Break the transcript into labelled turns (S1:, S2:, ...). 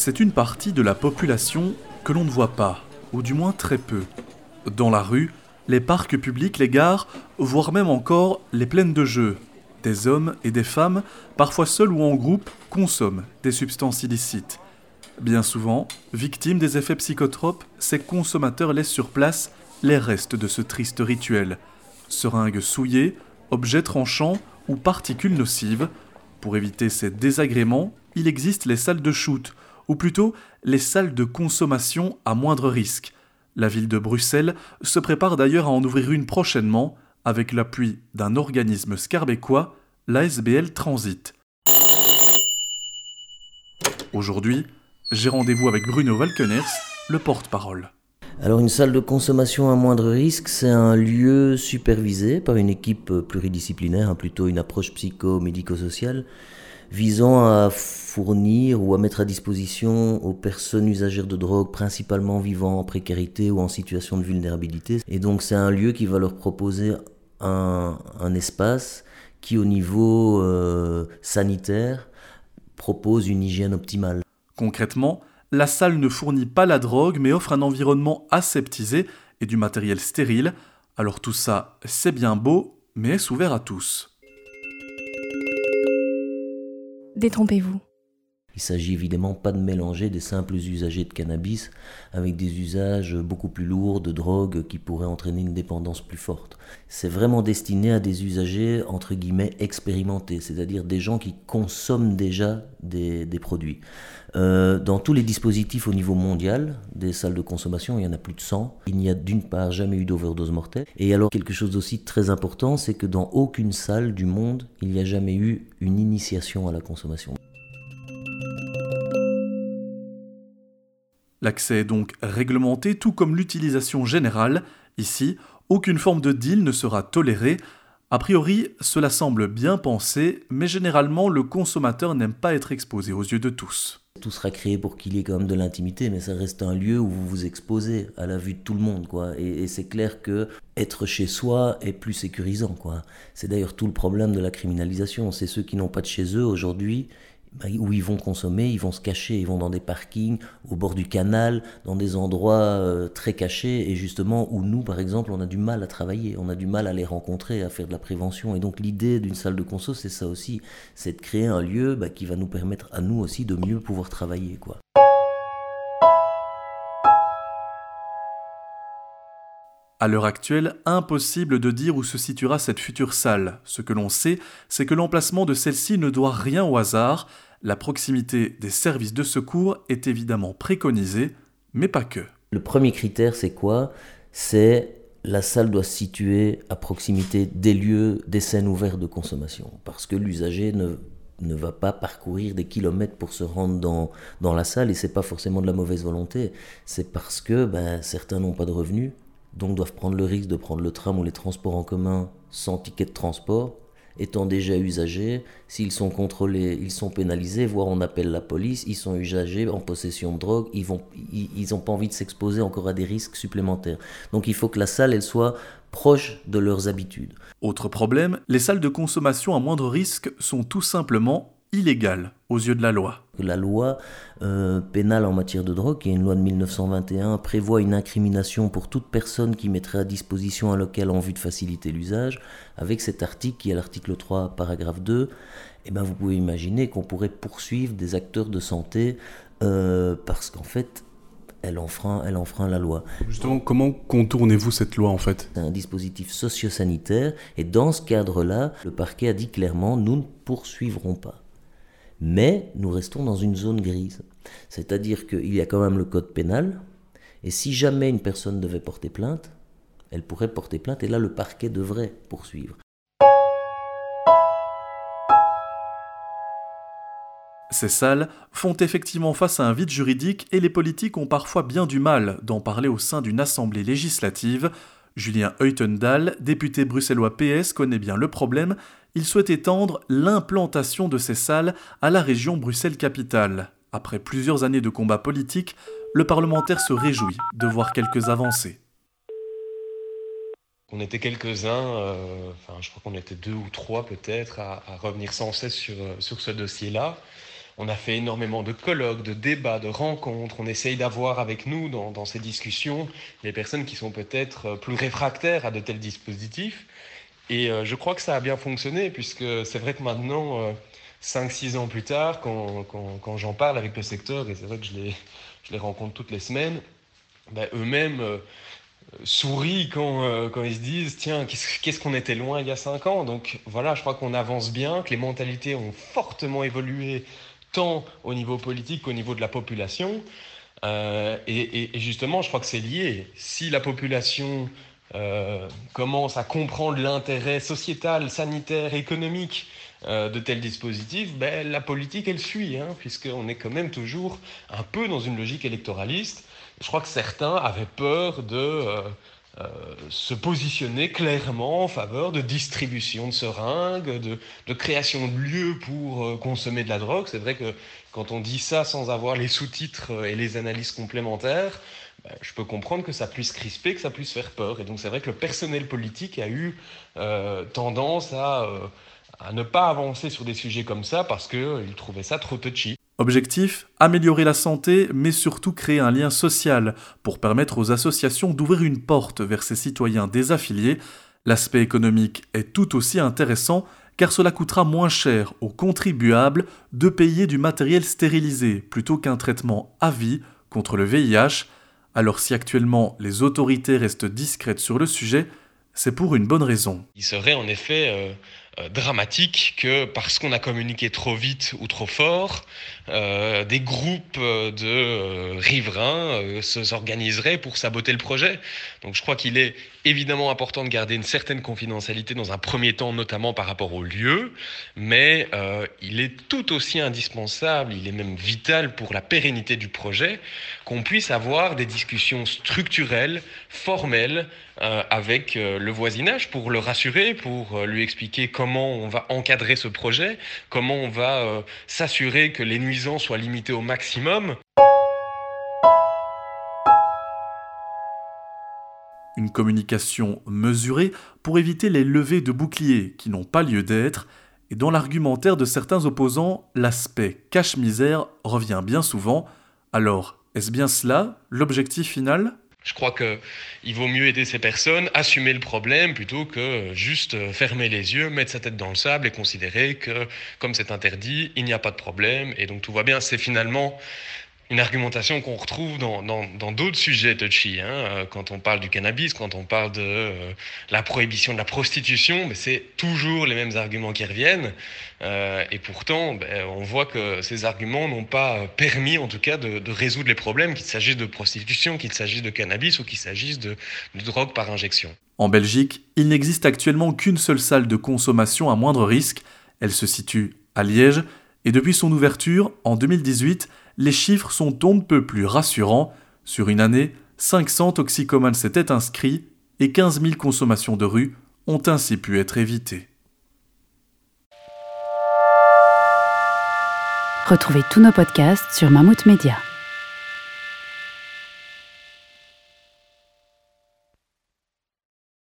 S1: c'est une partie de la population que l'on ne voit pas, ou du moins très peu. Dans la rue, les parcs publics, les gares, voire même encore les plaines de jeux. Des hommes et des femmes, parfois seuls ou en groupe, consomment des substances illicites. Bien souvent, victimes des effets psychotropes, ces consommateurs laissent sur place les restes de ce triste rituel. Seringues souillées, objets tranchants ou particules nocives. Pour éviter ces désagréments, il existe les salles de shoot, ou plutôt les salles de consommation à moindre risque. La ville de Bruxelles se prépare d'ailleurs à en ouvrir une prochainement avec l'appui d'un organisme scarbécois, l'ASBL Transit. Aujourd'hui, j'ai rendez-vous avec Bruno Valkeners, le porte-parole.
S2: Alors une salle de consommation à moindre risque, c'est un lieu supervisé par une équipe pluridisciplinaire, hein, plutôt une approche psycho-médico-sociale, visant à fournir ou à mettre à disposition aux personnes usagères de drogue, principalement vivant en précarité ou en situation de vulnérabilité. Et donc c'est un lieu qui va leur proposer un, espace qui au niveau euh, sanitaire propose une hygiène optimale.
S1: Concrètement, la salle ne fournit pas la drogue mais offre un environnement aseptisé et du matériel stérile. Alors tout ça, c'est bien beau, mais est ouvert à tous.
S3: Détrompez-vous.
S2: Il s'agit évidemment pas de mélanger des simples usagers de cannabis avec des usages beaucoup plus lourds de drogue qui pourraient entraîner une dépendance plus forte. C'est vraiment destiné à des usagers entre guillemets expérimentés, c'est-à-dire des gens qui consomment déjà des, produits. Euh, dans tous les dispositifs au niveau mondial des salles de consommation, il y en a plus de 100. Il n'y a d'une part jamais eu d'overdose mortelle. Et alors quelque chose aussi très important, c'est que dans aucune salle du monde, il n'y a jamais eu une initiation à la consommation.
S1: L'accès est donc réglementé, tout comme l'utilisation générale. Ici, aucune forme de deal ne sera tolérée. A priori, cela semble bien pensé, mais généralement, le consommateur n'aime pas être exposé aux yeux de tous.
S2: Tout sera créé pour qu'il y ait quand même de l'intimité, mais ça reste un lieu où vous vous exposez à la vue de tout le monde, quoi. Et, c'est clair que être chez soi est plus sécurisant, quoi. C'est d'ailleurs tout le problème de la criminalisation. C'est ceux qui n'ont pas de chez eux aujourd'hui où ils vont consommer, ils vont se cacher, ils vont dans des parkings, au bord du canal, dans des endroits euh, très cachés, et justement où nous, par exemple, on a du mal à travailler, on a du mal à les rencontrer, à faire de la prévention. Et donc l'idée d'une salle de conso, c'est ça aussi, c'est de créer un lieu bah, qui va nous permettre à nous aussi de mieux pouvoir travailler. quoi.
S1: À l'heure actuelle, impossible de dire où se situera cette future salle. Ce que l'on sait, c'est que l'emplacement de celle-ci ne doit rien au hasard. La proximité des services de secours est évidemment préconisée, mais pas que.
S2: Le premier critère, c'est quoi? C'est la salle doit se situer à proximité des lieux, des scènes ouvertes de consommation. Parce que l'usager ne, va pas parcourir des kilomètres pour se rendre dans, dans la salle et c'est pas forcément de la mauvaise volonté. C'est parce que ben, certains n'ont pas de revenus, donc doivent prendre le risque de prendre le tram ou les transports en commun sans ticket de transport, étant déjà usagés, s'ils sont contrôlés, ils sont pénalisés, voire on appelle la police, ils sont usagés en possession de drogue, ils n'ont ils, pas envie de s'exposer encore à des risques supplémentaires. Donc il faut que la salle, elle soit proche de leurs habitudes.
S1: Autre problème, les salles de consommation à moindre risque sont tout simplement illégale aux yeux de la loi.
S2: La loi euh, pénale en matière de drogue, qui est une loi de 1921, prévoit une incrimination pour toute personne qui mettrait à disposition un local en vue de faciliter l'usage. Avec cet article, qui est l'article 3, paragraphe 2, eh ben vous pouvez imaginer qu'on pourrait poursuivre des acteurs de santé euh, parce qu'en fait, elle enfreint, elle enfreint la loi.
S1: Justement, comment contournez-vous cette loi en fait?
S2: C'est un dispositif sociosanitaire et dans ce cadre-là, le parquet a dit clairement nous ne poursuivrons pas. Mais nous restons dans une zone grise. C'est-à-dire qu'il y a quand même le code pénal, et si jamais une personne devait porter plainte, elle pourrait porter plainte, et là le parquet devrait poursuivre.
S1: Ces salles font effectivement face à un vide juridique et les politiques ont parfois bien du mal d'en parler au sein d'une assemblée législative. Julien Heutendal, député bruxellois PS, connaît bien le problème il souhaite étendre l'implantation de ces salles à la région Bruxelles-Capitale. Après plusieurs années de combats politiques, le parlementaire se réjouit de voir quelques avancées.
S4: On était quelques-uns, euh, enfin je crois qu'on était deux ou trois peut-être, à, revenir sans cesse sur, euh, sur ce dossier-là. on a fait énormément de colloques, de débats, de rencontres. On essaye d'avoir avec nous dans, ces discussions les personnes qui sont peut-être plus réfractaires à de tels dispositifs. Et je crois que ça a bien fonctionné, puisque c'est vrai que maintenant, 5-6 ans plus tard, quand, quand, j'en parle avec le secteur, et c'est vrai que je les, je les rencontre toutes les semaines, ben, eux-mêmes euh, sourient quand, euh, quand ils se disent tiens, qu'est-ce qu'on était loin il y a 5 ans? Donc voilà, je crois qu'on avance bien, que les mentalités ont fortement évolué, tant au niveau politique qu'au niveau de la population. Euh, et, justement, je crois que c'est lié. Si la population commence à comprendre l'intérêt sociétal, sanitaire, économique euh, de tels dispositifs, ben, la politique, elle suit, hein, puisqu'on est quand même toujours un peu dans une logique électoraliste. Je crois que certains avaient peur de euh, euh, se positionner clairement en faveur de distribution de seringues, de, création de lieux pour consommer de la drogue. C'est vrai que quand on dit ça sans avoir les sous-titres et les analyses complémentaires, ben, je peux comprendre que ça puisse crisper, que ça puisse faire peur. Et donc c'est vrai que le personnel politique a eu tendance à à ne pas avancer sur des sujets comme ça parce qu'ils euh, trouvaient ça trop touchy.
S1: Objectif améliorer la santé, mais surtout créer un lien social pour permettre aux associations d'ouvrir une porte vers ces citoyens désaffiliés. L'aspect économique est tout aussi intéressant car cela coûtera moins cher aux contribuables de payer du matériel stérilisé plutôt qu'un traitement à vie contre le VIH. Alors si actuellement les autorités restent discrètes sur le sujet, c'est pour une bonne raison.
S4: Il serait en effet euh, dramatique que parce qu'on a communiqué trop vite ou trop fort, euh, des groupes de euh, riverains s'organiseraient pour saboter le projet. Donc je crois qu'il est évidemment important de garder une certaine confidentialité dans un premier temps, notamment par rapport au lieu, mais il est tout aussi indispensable, il est même vital pour la pérennité du projet, qu'on puisse avoir des discussions structurelles, formelles, avec le voisinage pour le rassurer, pour lui expliquer comment on va encadrer ce projet, comment on va euh, s'assurer que les nuisances soient limitées au maximum.
S1: Une communication mesurée pour éviter les levées de boucliers qui n'ont pas lieu d'être, et dans l'argumentaire de certains opposants, l'aspect cache-misère revient bien souvent. Alors, est-ce bien cela l'objectif final?
S4: Je crois qu'il vaut mieux aider ces personnes, assumer le problème plutôt que juste fermer les yeux, mettre sa tête dans le sable et considérer que comme c'est interdit, il n'y a pas de problème et donc tout va bien. C'est finalement une argumentation qu'on retrouve dans, d'autres sujets touchy. Hein. Euh, quand on parle du cannabis, quand on parle de euh, la prohibition de la prostitution, c'est toujours les mêmes arguments qui reviennent. Euh, et pourtant, ben, on voit que ces arguments n'ont pas permis, en tout cas, de, de résoudre les problèmes, qu'il s'agisse de prostitution, qu'il s'agisse de cannabis ou qu'il s'agisse de, de drogue par injection.
S1: En Belgique, il n'existe actuellement qu'une seule salle de consommation à moindre risque. Elle se situe à Liège. Et depuis son ouverture, en 2018, les chiffres sont on ne peu plus rassurants. Sur une année, 500 toxicomanes s'étaient inscrits et 15 000 consommations de rue ont ainsi pu être évitées.
S5: Retrouvez tous nos podcasts sur Mammouth Media.